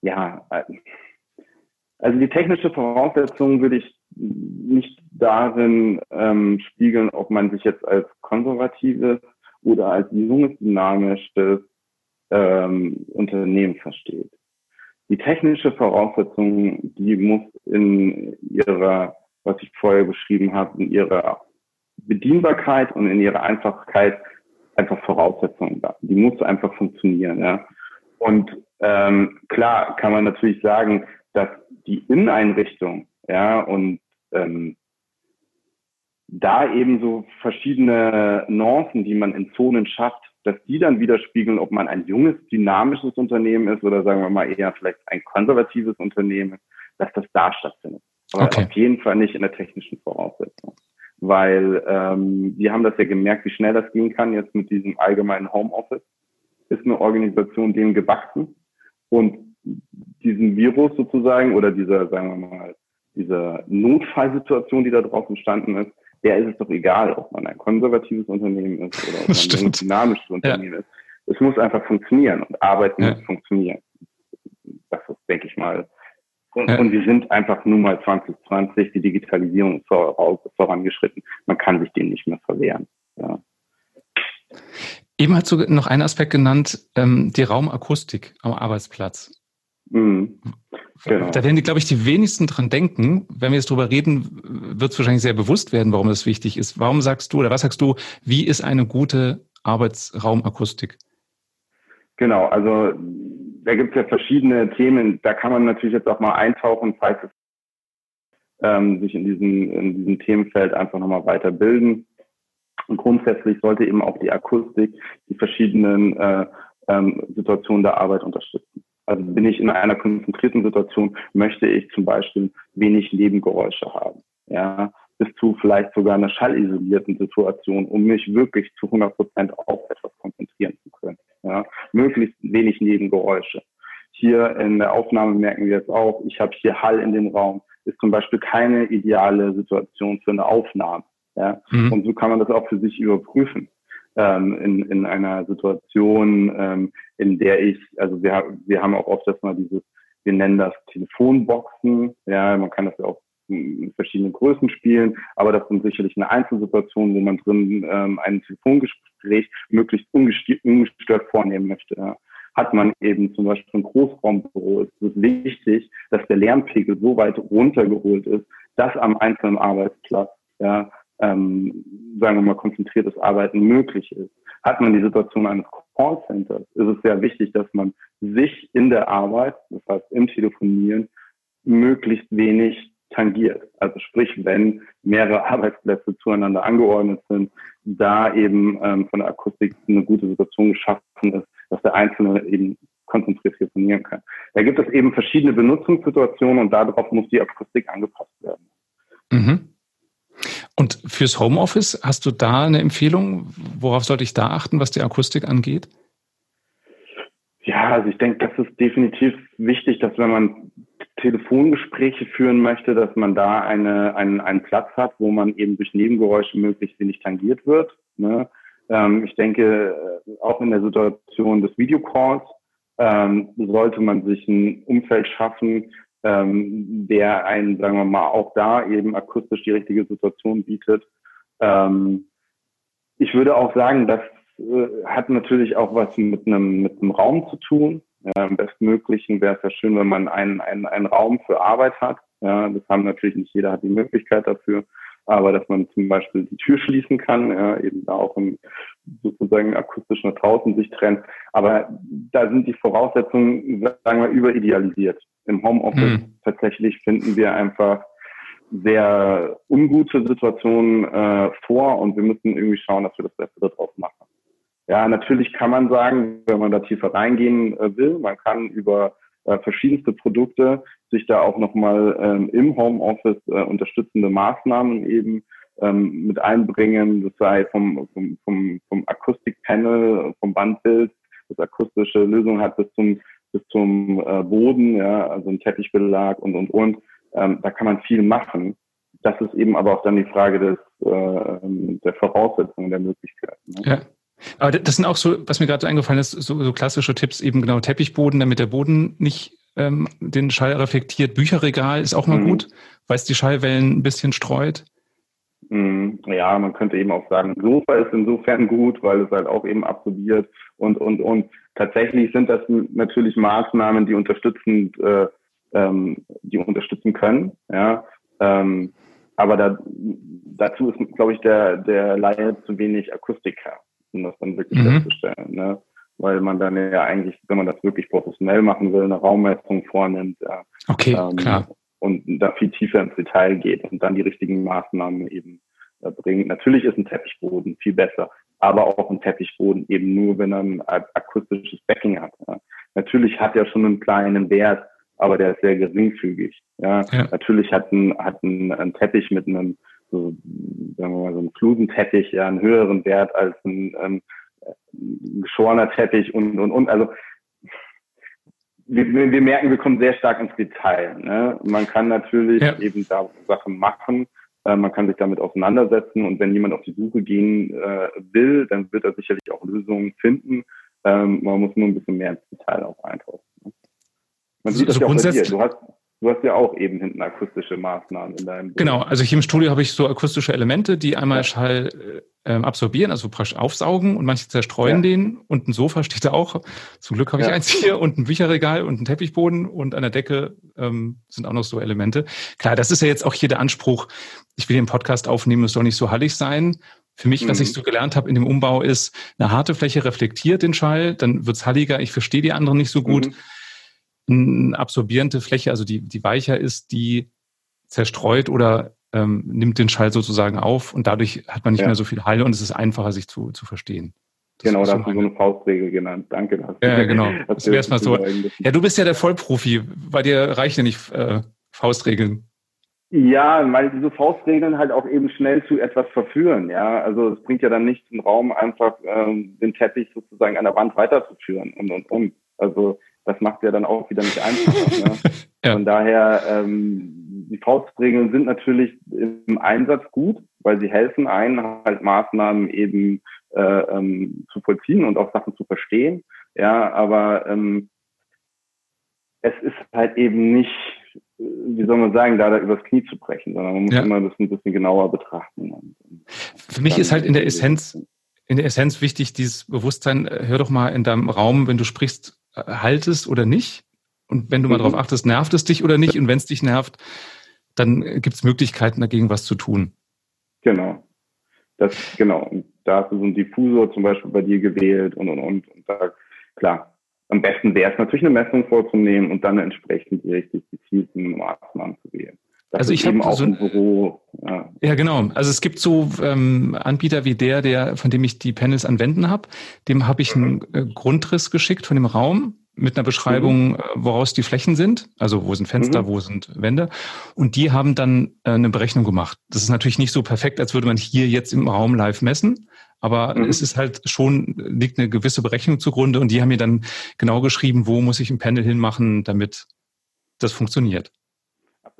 ja, also die technische Voraussetzung würde ich nicht darin ähm, spiegeln, ob man sich jetzt als konservatives oder als junges, dynamisches ähm, Unternehmen versteht. Die technische Voraussetzung, die muss in ihrer, was ich vorher beschrieben habe, in ihrer Bedienbarkeit und in ihrer Einfachkeit einfach Voraussetzungen da. Die muss einfach funktionieren, ja. Und ähm, klar kann man natürlich sagen, dass die Inneneinrichtung, ja, und ähm, da eben so verschiedene Nuancen, die man in Zonen schafft, dass die dann widerspiegeln, ob man ein junges, dynamisches Unternehmen ist oder sagen wir mal eher vielleicht ein konservatives Unternehmen, dass das da stattfindet. Aber okay. auf jeden Fall nicht in der technischen Voraussetzung weil ähm, wir haben das ja gemerkt, wie schnell das gehen kann jetzt mit diesem allgemeinen Homeoffice. Ist eine Organisation dem gewachsen und diesen Virus sozusagen oder dieser, sagen wir mal, diese Notfallsituation, die da draußen entstanden ist, der ist es doch egal, ob man ein konservatives Unternehmen ist oder ob man ein dynamisches Unternehmen ja. ist. Es muss einfach funktionieren und Arbeiten ja. muss funktionieren. Das ist, denke ich mal, und, ja. und, wir sind einfach nun mal 2020, die Digitalisierung ist vorangeschritten. Man kann sich dem nicht mehr verwehren. Ja.
Eben hast du noch einen Aspekt genannt, ähm, die Raumakustik am Arbeitsplatz. Mhm. Genau. Da werden, glaube ich, die wenigsten dran denken. Wenn wir jetzt drüber reden, wird es wahrscheinlich sehr bewusst werden, warum das wichtig ist. Warum sagst du oder was sagst du, wie ist eine gute Arbeitsraumakustik?
Genau, also da gibt es ja verschiedene Themen. Da kann man natürlich jetzt auch mal eintauchen, falls es ähm, sich in diesem, in diesem Themenfeld einfach nochmal weiterbilden. Und grundsätzlich sollte eben auch die Akustik die verschiedenen äh, ähm, Situationen der Arbeit unterstützen. Also bin ich in einer konzentrierten Situation, möchte ich zum Beispiel wenig Nebengeräusche haben. Ja, bis zu vielleicht sogar einer schallisolierten Situation, um mich wirklich zu 100 Prozent auf etwas konzentrieren zu können. Ja, möglichst wenig Nebengeräusche. Hier in der Aufnahme merken wir jetzt auch, ich habe hier Hall in dem Raum, ist zum Beispiel keine ideale Situation für eine Aufnahme. Ja? Mhm. Und so kann man das auch für sich überprüfen. Ähm, in, in einer Situation, ähm, in der ich, also wir, wir haben auch oft das mal dieses, wir nennen das Telefonboxen, ja, man kann das ja auch verschiedene Größen spielen, aber das sind sicherlich eine Einzelsituation, wo man drin ähm, ein Telefongespräch möglichst ungestört vornehmen möchte. Ja. Hat man eben zum Beispiel ein Großraumbüro, ist es wichtig, dass der Lärmpegel so weit runtergeholt ist, dass am einzelnen Arbeitsplatz ja, ähm, sagen wir mal, konzentriertes Arbeiten möglich ist. Hat man die Situation eines Callcenters, ist es sehr wichtig, dass man sich in der Arbeit, das heißt im Telefonieren, möglichst wenig tangiert. Also sprich, wenn mehrere Arbeitsplätze zueinander angeordnet sind, da eben ähm, von der Akustik eine gute Situation geschaffen ist, dass der Einzelne eben konzentriert telefonieren kann. Da gibt es eben verschiedene Benutzungssituationen und darauf muss die Akustik angepasst werden.
Mhm. Und fürs Homeoffice hast du da eine Empfehlung? Worauf sollte ich da achten, was die Akustik angeht?
Ja, also ich denke, das ist definitiv wichtig, dass wenn man Telefongespräche führen möchte, dass man da eine, einen, einen Platz hat, wo man eben durch Nebengeräusche möglichst wenig tangiert wird. Ne? Ähm, ich denke, äh, auch in der Situation des Videocalls ähm, sollte man sich ein Umfeld schaffen, ähm, der einen, sagen wir mal, auch da eben akustisch die richtige Situation bietet. Ähm, ich würde auch sagen, das äh, hat natürlich auch was mit einem, mit einem Raum zu tun. Ja, Im bestmöglichen wäre es ja schön, wenn man einen, einen, einen Raum für Arbeit hat. Ja, das haben natürlich nicht jeder hat die Möglichkeit dafür aber dass man zum Beispiel die Tür schließen kann, ja, eben da auch im, sozusagen akustisch nach draußen sich trennt. Aber da sind die Voraussetzungen, sagen wir, überidealisiert. Im Homeoffice mhm. tatsächlich finden wir einfach sehr ungute Situationen äh, vor und wir müssen irgendwie schauen, dass wir das Beste daraus machen. Ja, natürlich kann man sagen, wenn man da tiefer reingehen äh, will, man kann über äh, verschiedenste Produkte, sich da auch nochmal ähm, im Homeoffice äh, unterstützende Maßnahmen eben ähm, mit einbringen, das sei vom, vom, vom, vom Akustikpanel, vom Bandbild, das akustische Lösung hat bis zum bis zum äh, Boden, ja, also ein Teppichbelag und und und. Ähm, da kann man viel machen. Das ist eben aber auch dann die Frage des äh, der Voraussetzungen der Möglichkeiten.
Ne? Ja. Aber das sind auch so, was mir gerade eingefallen ist, so, so klassische Tipps, eben genau Teppichboden, damit der Boden nicht ähm, den Schall reflektiert. Bücherregal ist auch mal mhm. gut, weil es die Schallwellen ein bisschen streut.
Mhm. Ja, man könnte eben auch sagen, Sofa ist insofern gut, weil es halt auch eben absorbiert und, und, und. Tatsächlich sind das natürlich Maßnahmen, die unterstützend, äh, ähm, die unterstützen können, ja. Ähm, aber da, dazu ist, glaube ich, der, der Laie zu wenig Akustiker um das dann wirklich mhm. festzustellen. Ne? Weil man dann ja eigentlich, wenn man das wirklich professionell machen will, eine Raummessung vornimmt. Ja,
okay, ähm, klar.
Und da viel tiefer ins Detail geht und dann die richtigen Maßnahmen eben äh, bringt. Natürlich ist ein Teppichboden viel besser, aber auch ein Teppichboden eben nur, wenn er ein akustisches Backing hat. Ja. Natürlich hat er schon einen kleinen Wert, aber der ist sehr geringfügig. Ja. ja. Natürlich hat ein, hat ein, ein Teppich mit einem so, sagen wir mal, so ein Flusenteppich ja einen höheren Wert als ein ähm, geschorener Teppich und, und, und. Also wir, wir merken, wir kommen sehr stark ins Detail. Ne? Man kann natürlich ja. eben da Sachen machen, äh, man kann sich damit auseinandersetzen und wenn jemand auf die Suche gehen äh, will, dann wird er sicherlich auch Lösungen finden. Ähm, man muss nur ein bisschen mehr ins Detail auch eintauchen. Ne? Man sieht also das ja auch bei dir. Du hast, Du hast ja auch eben hinten akustische Maßnahmen in deinem.
Genau, also hier im Studio habe ich so akustische Elemente, die einmal ja. Schall äh, absorbieren, also praktisch aufsaugen und manche zerstreuen ja. den. Und ein Sofa steht da auch. Zum Glück habe ich ja. eins hier und ein Bücherregal und ein Teppichboden und an der Decke ähm, sind auch noch so Elemente. Klar, das ist ja jetzt auch hier der Anspruch. Ich will den Podcast aufnehmen, es soll nicht so hallig sein. Für mich, mhm. was ich so gelernt habe in dem Umbau, ist, eine harte Fläche reflektiert den Schall, dann wird's halliger. Ich verstehe die anderen nicht so gut. Mhm eine absorbierende Fläche, also die, die weicher ist, die zerstreut oder ähm, nimmt den Schall sozusagen auf und dadurch hat man nicht ja. mehr so viel Hall und es ist einfacher, sich zu, zu verstehen.
Das genau, da hast du so eine Faustregel genannt. Danke.
Das ja, genau. Das wäre mal so. Ja, du bist ja der Vollprofi. Bei dir reichen ja nicht äh, Faustregeln.
Ja, weil diese Faustregeln halt auch eben schnell zu etwas verführen. Ja, also es bringt ja dann nicht im Raum einfach ähm, den Teppich sozusagen an der Wand weiterzuführen und und und. Also das macht ja dann auch wieder nicht einfacher. Ne? ja. Von daher, ähm, die Faustregeln sind natürlich im Einsatz gut, weil sie helfen einen, halt Maßnahmen eben äh, ähm, zu vollziehen und auch Sachen zu verstehen. Ja, aber ähm, es ist halt eben nicht wie soll man sagen, da, da übers Knie zu brechen, sondern man muss ja. immer das ein bisschen genauer betrachten.
Für mich ist halt in der Essenz, in der Essenz wichtig, dieses Bewusstsein, äh, hör doch mal in deinem Raum, wenn du sprichst, äh, haltest oder nicht. Und wenn du mal mhm. darauf achtest, nervt es dich oder nicht? Und wenn es dich nervt, dann gibt es Möglichkeiten dagegen, was zu tun.
Genau. Das, genau. Und da hast du so einen Diffusor zum Beispiel bei dir gewählt und, und, und. Und da, klar, am besten wäre es natürlich eine Messung vorzunehmen und dann entsprechend die richtig gezielten Maßnahmen zu wählen.
Das also ich habe so ein Büro. Ja. ja. genau. Also es gibt so ähm, Anbieter wie der, der von dem ich die Panels anwenden habe. Dem habe ich einen äh, Grundriss geschickt von dem Raum mit einer Beschreibung, mhm. Äh, woraus die Flächen sind, also wo sind Fenster, mhm. wo sind Wände. Und die haben dann äh, eine Berechnung gemacht. Das ist natürlich nicht so perfekt, als würde man hier jetzt im Raum live messen, aber mhm. es ist halt schon, liegt eine gewisse Berechnung zugrunde und die haben mir dann genau geschrieben, wo muss ich ein Panel hinmachen, damit das funktioniert.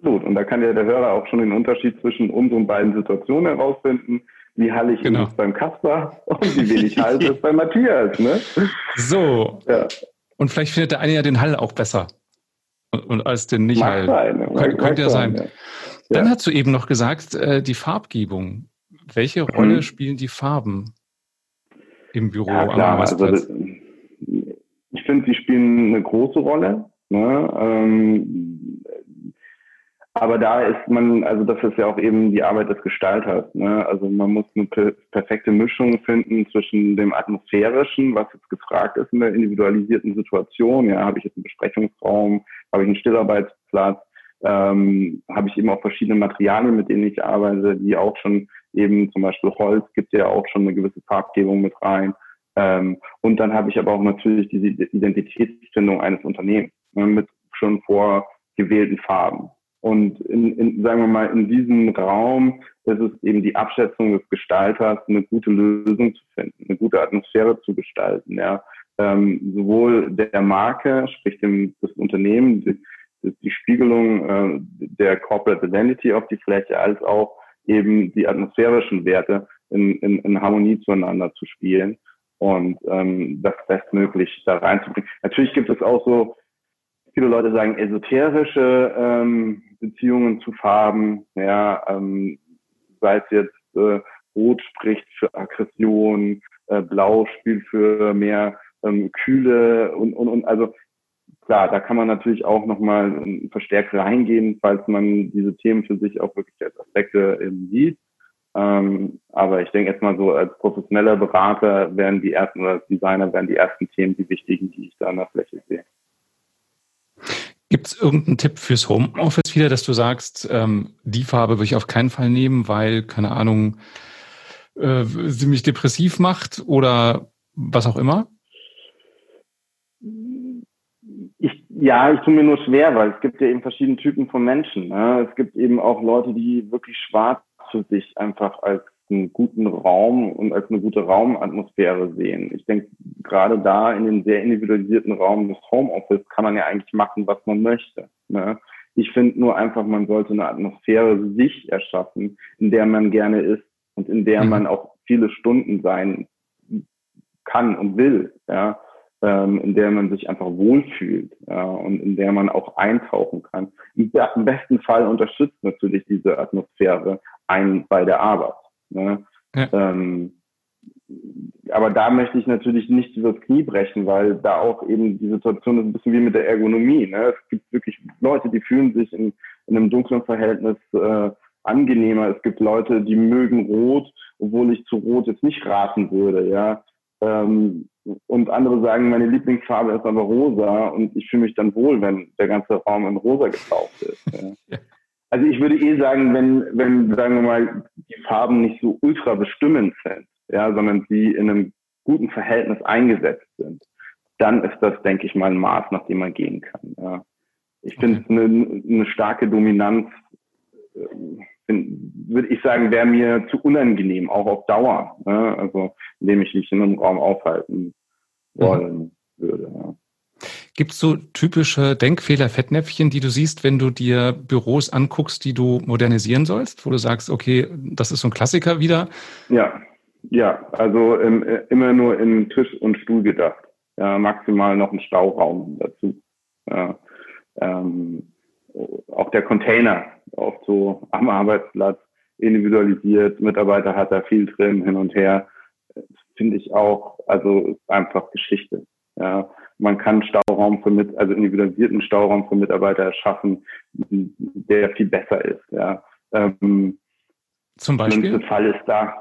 Absolut. Und da kann ja der Hörer auch schon den Unterschied zwischen unseren beiden Situationen herausfinden. Wie hallig genau. ist beim Kasper und wie wenig halt ist bei Matthias, ne?
So. Ja. Und vielleicht findet der eine ja den Hall auch besser. Und, und als den nicht Mag Sein? Kön könnte ja sein. Ja. Dann hast du eben noch gesagt, äh, die Farbgebung. Welche Rolle mhm. spielen die Farben im Büro? Ja,
klar, also ich finde, sie spielen eine große Rolle. Ne? Ähm, aber da ist man, also das ist ja auch eben die Arbeit des Gestalters. Ne? Also man muss eine perfekte Mischung finden zwischen dem atmosphärischen, was jetzt gefragt ist in der individualisierten Situation. Ja, habe ich jetzt einen Besprechungsraum, habe ich einen Stillarbeitsplatz, ähm, habe ich eben auch verschiedene Materialien, mit denen ich arbeite, die auch schon eben zum Beispiel Holz gibt ja auch schon eine gewisse Farbgebung mit rein. Ähm, und dann habe ich aber auch natürlich diese Identitätsfindung eines Unternehmens ne, mit schon vorgewählten Farben. Und in, in, sagen wir mal, in diesem Raum ist es eben die Abschätzung des Gestalters, eine gute Lösung zu finden, eine gute Atmosphäre zu gestalten. Ja. Ähm, sowohl der Marke, sprich dem, das Unternehmen, die, die Spiegelung äh, der Corporate Identity auf die Fläche, als auch eben die atmosphärischen Werte in, in, in Harmonie zueinander zu spielen und ähm, das bestmöglich da reinzubringen. Natürlich gibt es auch so viele Leute sagen esoterische ähm, Beziehungen zu Farben, ja, ähm, sei es jetzt äh, Rot spricht für Aggression, äh, Blau spielt für mehr ähm, Kühle und, und, und also klar, da kann man natürlich auch nochmal verstärkt reingehen, falls man diese Themen für sich auch wirklich als Aspekte eben sieht. Ähm, aber ich denke jetzt mal so als professioneller Berater werden die ersten oder als Designer werden die ersten Themen die wichtigen, die ich da an der Fläche sehe.
Gibt es irgendeinen Tipp fürs Homeoffice wieder, dass du sagst, ähm, die Farbe würde ich auf keinen Fall nehmen, weil, keine Ahnung, äh, sie mich depressiv macht oder was auch immer?
Ich, ja, ich tue mir nur schwer, weil es gibt ja eben verschiedene Typen von Menschen. Ne? Es gibt eben auch Leute, die wirklich schwarz für sich einfach als einen guten Raum und als eine gute Raumatmosphäre sehen. Ich denke, gerade da in den sehr individualisierten Raum des Homeoffice kann man ja eigentlich machen, was man möchte. Ne? Ich finde nur einfach, man sollte eine Atmosphäre sich erschaffen, in der man gerne ist und in der mhm. man auch viele Stunden sein kann und will, ja, ähm, in der man sich einfach wohlfühlt ja, und in der man auch eintauchen kann. Im besten Fall unterstützt natürlich diese Atmosphäre einen bei der Arbeit. Ne? Ja. Ähm, aber da möchte ich natürlich nicht übers Knie brechen, weil da auch eben die Situation ist ein bisschen wie mit der Ergonomie. Ne? Es gibt wirklich Leute, die fühlen sich in, in einem dunklen Verhältnis äh, angenehmer. Es gibt Leute, die mögen Rot, obwohl ich zu Rot jetzt nicht raten würde. Ja, ähm, und andere sagen, meine Lieblingsfarbe ist aber rosa und ich fühle mich dann wohl, wenn der ganze Raum in rosa getaucht ist. Ja. Also ich würde eh sagen, wenn, wenn, sagen wir mal, die Farben nicht so ultra bestimmend sind, ja, sondern sie in einem guten Verhältnis eingesetzt sind, dann ist das, denke ich mal, ein Maß, nach dem man gehen kann. Ja. Ich finde okay. eine, eine starke Dominanz, äh, würde ich sagen, wäre mir zu unangenehm, auch auf Dauer. Ne? Also indem ich mich in einem Raum aufhalten wollen mhm. würde. Ja.
Gibt es so typische Denkfehler, Fettnäpfchen, die du siehst, wenn du dir Büros anguckst, die du modernisieren sollst, wo du sagst, okay, das ist so ein Klassiker wieder?
Ja, ja, also ähm, immer nur in Tisch und Stuhl gedacht. Ja, maximal noch ein Stauraum dazu. Ja, ähm, auch der Container oft so am Arbeitsplatz individualisiert, Mitarbeiter hat da viel drin, hin und her, finde ich auch, also einfach Geschichte. Ja, man kann Stauraum für mit, also individualisierten Stauraum für Mitarbeiter erschaffen, der viel besser ist. Ja, ähm,
zum Beispiel.
Fall ist da,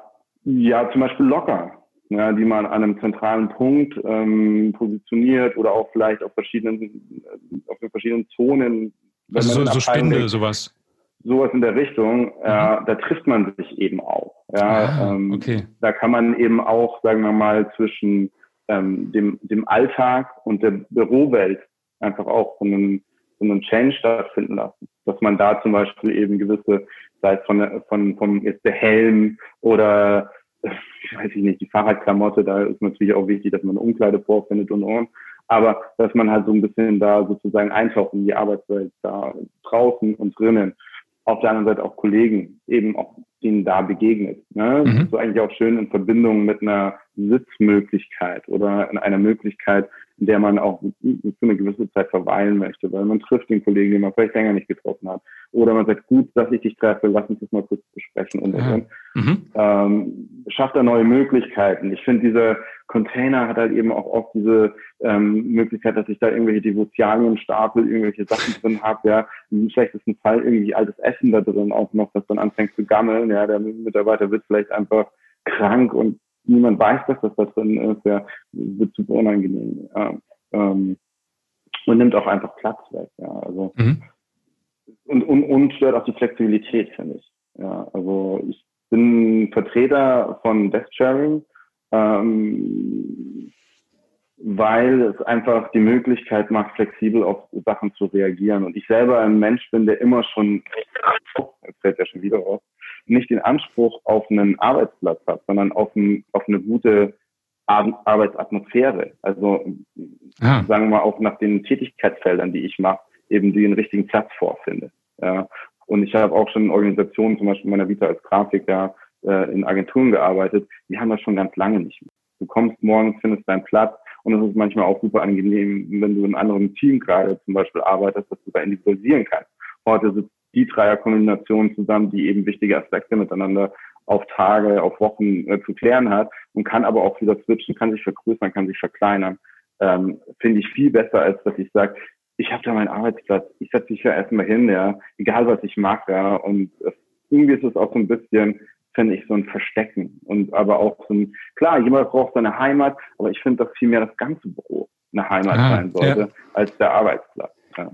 ja, zum Beispiel locker, ja, die man an einem zentralen Punkt ähm, positioniert oder auch vielleicht auf verschiedenen, auf den verschiedenen Zonen.
Also so, so Spinde, sowas
sowas in der Richtung, mhm. äh, da trifft man sich eben auch. Ja,
ah, ähm, okay.
Da kann man eben auch, sagen wir mal, zwischen ähm, dem, dem Alltag und der Bürowelt einfach auch so einen, so einen Change stattfinden lassen. Dass man da zum Beispiel eben gewisse, sei es von, von, von jetzt der Helm oder ich weiß nicht, die Fahrradklamotte, da ist natürlich auch wichtig, dass man eine Umkleide vorfindet und und. Aber dass man halt so ein bisschen da sozusagen eintaucht in die Arbeitswelt, da draußen und drinnen auf der anderen Seite auch Kollegen eben auch ihnen da begegnet. Ne? Mhm. Das ist eigentlich auch schön in Verbindung mit einer Sitzmöglichkeit oder in einer Möglichkeit, in der man auch für eine gewisse Zeit verweilen möchte, weil man trifft den Kollegen, den man vielleicht länger nicht getroffen hat. Oder man sagt, gut, dass ich dich treffe, lass uns das mal kurz besprechen und, ja. und. Mhm. Ähm, schafft da neue Möglichkeiten. Ich finde, dieser Container hat halt eben auch oft diese ähm, Möglichkeit, dass ich da irgendwelche Devotialien stapel, irgendwelche Sachen drin habe, ja, im schlechtesten Fall irgendwie altes Essen da drin auch noch, das dann anfängt zu gammeln, ja, der Mitarbeiter wird vielleicht einfach krank und niemand weiß, dass das da drin ist, ja, wird super unangenehm. Ja, ähm, und nimmt auch einfach Platz weg. Ja, also mhm. und, und, und stört auch die Flexibilität, finde ich. Ja, also ich bin Vertreter von Desk Sharing, ähm, weil es einfach die Möglichkeit macht, flexibel auf Sachen zu reagieren. Und ich selber ein Mensch bin, der immer schon, jetzt fällt ja schon wieder raus, nicht den Anspruch auf einen Arbeitsplatz hat, sondern auf, ein, auf eine gute Ar Arbeitsatmosphäre. Also ah. sagen wir mal auch nach den Tätigkeitsfeldern, die ich mache, eben den richtigen Platz vorfinde. Ja. Und ich habe auch schon in Organisationen, zum Beispiel meiner Vita als Grafiker, äh, in Agenturen gearbeitet, die haben das schon ganz lange nicht mehr. Du kommst morgens, findest deinen Platz und es ist manchmal auch super angenehm, wenn du in einem anderen Team gerade zum Beispiel arbeitest, dass du da individualisieren kannst. Heute sitzt die Dreierkombination zusammen, die eben wichtige Aspekte miteinander auf Tage, auf Wochen äh, zu klären hat und kann aber auch wieder switchen, kann sich vergrößern, kann sich verkleinern. Ähm, Finde ich viel besser, als dass ich sage, ich habe da meinen Arbeitsplatz, ich setze mich ja erstmal hin, ja, egal was ich mache, ja, und äh, irgendwie ist es auch so ein bisschen, finde ich, so ein Verstecken und aber auch so ein, klar, jemand braucht seine Heimat, aber ich finde, dass vielmehr das ganze Büro eine Heimat ah, sein sollte, ja. als der Arbeitsplatz. Ja.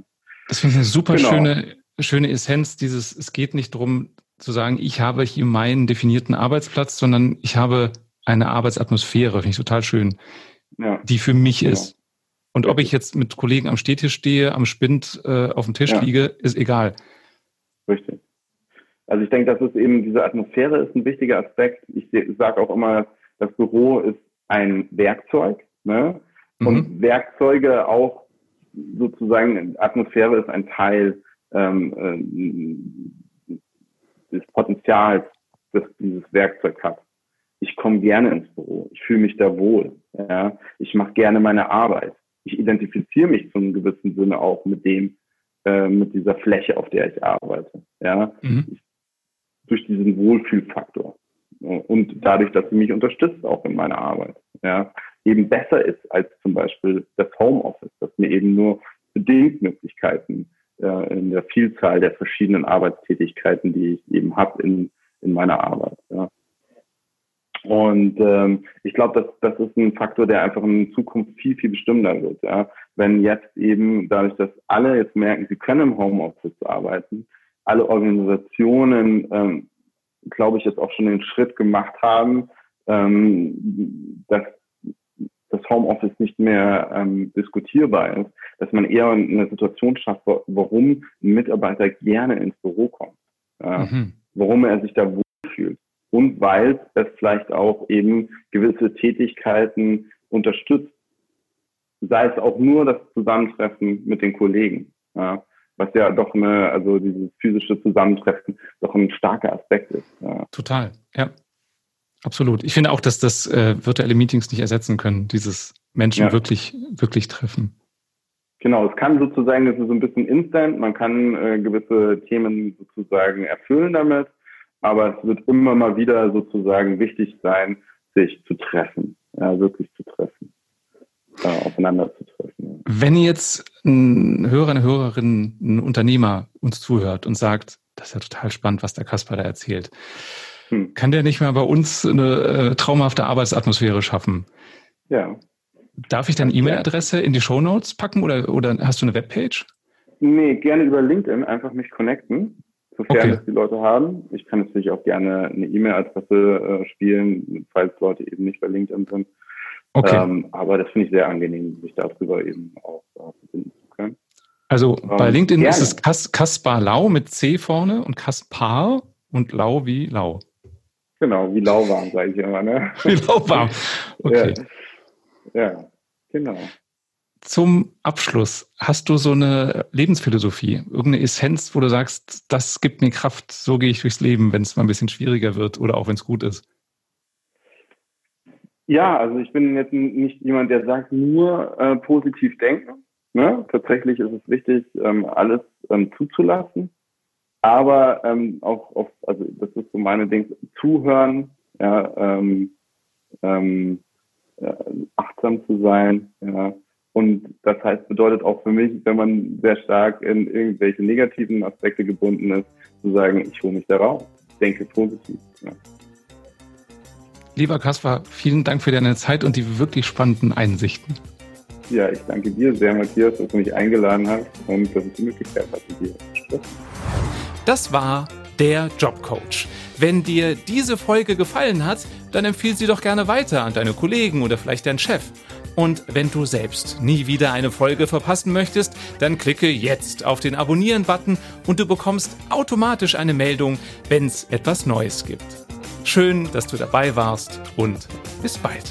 Das finde ich eine super genau. schöne schöne Essenz dieses, es geht nicht darum zu sagen, ich habe hier meinen definierten Arbeitsplatz, sondern ich habe eine Arbeitsatmosphäre, finde ich total schön, ja. die für mich ja. ist. Und ob ich jetzt mit Kollegen am Stehtisch stehe, am Spind äh, auf dem Tisch ja. liege, ist egal.
Richtig. Also ich denke, das ist eben diese Atmosphäre ist ein wichtiger Aspekt. Ich sage auch immer, das Büro ist ein Werkzeug. Ne? Und mhm. Werkzeuge auch sozusagen, Atmosphäre ist ein Teil ähm, äh, des Potenzials, das dieses Werkzeug hat. Ich komme gerne ins Büro. Ich fühle mich da wohl. Ja? Ich mache gerne meine Arbeit. Ich identifiziere mich zum gewissen Sinne auch mit dem, äh, mit dieser Fläche, auf der ich arbeite. Ja? Mhm. Ich, durch diesen Wohlfühlfaktor. Und dadurch, dass sie mich unterstützt auch in meiner Arbeit. Ja? Eben besser ist als zum Beispiel das Homeoffice, das mir eben nur bedingt Möglichkeiten äh, in der Vielzahl der verschiedenen Arbeitstätigkeiten, die ich eben habe in, in meiner Arbeit. Ja. Und ähm, ich glaube, das, das ist ein Faktor, der einfach in Zukunft viel, viel bestimmender wird. Ja. Wenn jetzt eben dadurch, dass alle jetzt merken, sie können im Homeoffice arbeiten, alle Organisationen, ähm, glaube ich, jetzt auch schon den Schritt gemacht haben, ähm, dass das Homeoffice nicht mehr ähm, diskutierbar ist, dass man eher eine Situation schafft, warum ein Mitarbeiter gerne ins Büro kommt, ja, mhm. warum er sich da wohlfühlt und weil es vielleicht auch eben gewisse Tätigkeiten unterstützt, sei es auch nur das Zusammentreffen mit den Kollegen, ja, was ja doch eine, also dieses physische Zusammentreffen doch ein starker Aspekt ist. Ja.
Total, ja. Absolut. Ich finde auch, dass das äh, virtuelle Meetings nicht ersetzen können, dieses Menschen ja. wirklich, wirklich treffen.
Genau, es kann sozusagen, das ist so ein bisschen instant, man kann äh, gewisse Themen sozusagen erfüllen damit, aber es wird immer mal wieder sozusagen wichtig sein, sich zu treffen, ja, wirklich zu treffen, äh, aufeinander zu treffen. Ja.
Wenn jetzt ein Hörer, eine Hörerin, ein Unternehmer uns zuhört und sagt, das ist ja total spannend, was der Kasper da erzählt, hm. kann der nicht mal bei uns eine äh, traumhafte Arbeitsatmosphäre schaffen?
Ja.
Darf ich deine E-Mail-Adresse in die Show Notes packen oder, oder hast du eine Webpage?
Nee, gerne über LinkedIn einfach mich connecten, sofern okay. es die Leute haben. Ich kann natürlich auch gerne eine E-Mail-Adresse äh, spielen, falls Leute eben nicht bei LinkedIn sind. Okay. Ähm, aber das finde ich sehr angenehm, sich darüber eben auch äh, verbinden zu können.
Also ähm, bei LinkedIn gerne. ist es Kas Kaspar Lau mit C vorne und Kaspar und Lau wie Lau.
Genau, wie lauwarm, sage ich immer. Ne?
Wie lauwarm. Okay.
Ja. Ja, genau.
Zum Abschluss, hast du so eine Lebensphilosophie, irgendeine Essenz, wo du sagst, das gibt mir Kraft, so gehe ich durchs Leben, wenn es mal ein bisschen schwieriger wird oder auch wenn es gut ist?
Ja, also ich bin jetzt nicht jemand, der sagt, nur äh, positiv denken. Ne? Tatsächlich ist es wichtig, ähm, alles ähm, zuzulassen. Aber ähm, auch, auf, also das ist so meine Ding, zuhören, ja, ähm, ähm, äh, achtsam zu sein. Ja. Und das heißt, bedeutet auch für mich, wenn man sehr stark in irgendwelche negativen Aspekte gebunden ist, zu sagen, ich hole mich da raus, denke positiv. Ja.
Lieber Kaspar, vielen Dank für deine Zeit und die wirklich spannenden Einsichten.
Ja, ich danke dir sehr, Matthias, dass du mich eingeladen hast und dass ich die Möglichkeit hatte, dir zu sprechen.
Das war der Jobcoach. Wenn dir diese Folge gefallen hat, dann empfiehl sie doch gerne weiter an deine Kollegen oder vielleicht deinen Chef. Und wenn du selbst nie wieder eine Folge verpassen möchtest, dann klicke jetzt auf den Abonnieren-Button und du bekommst automatisch eine Meldung, wenn es etwas Neues gibt. Schön, dass du dabei warst und bis bald.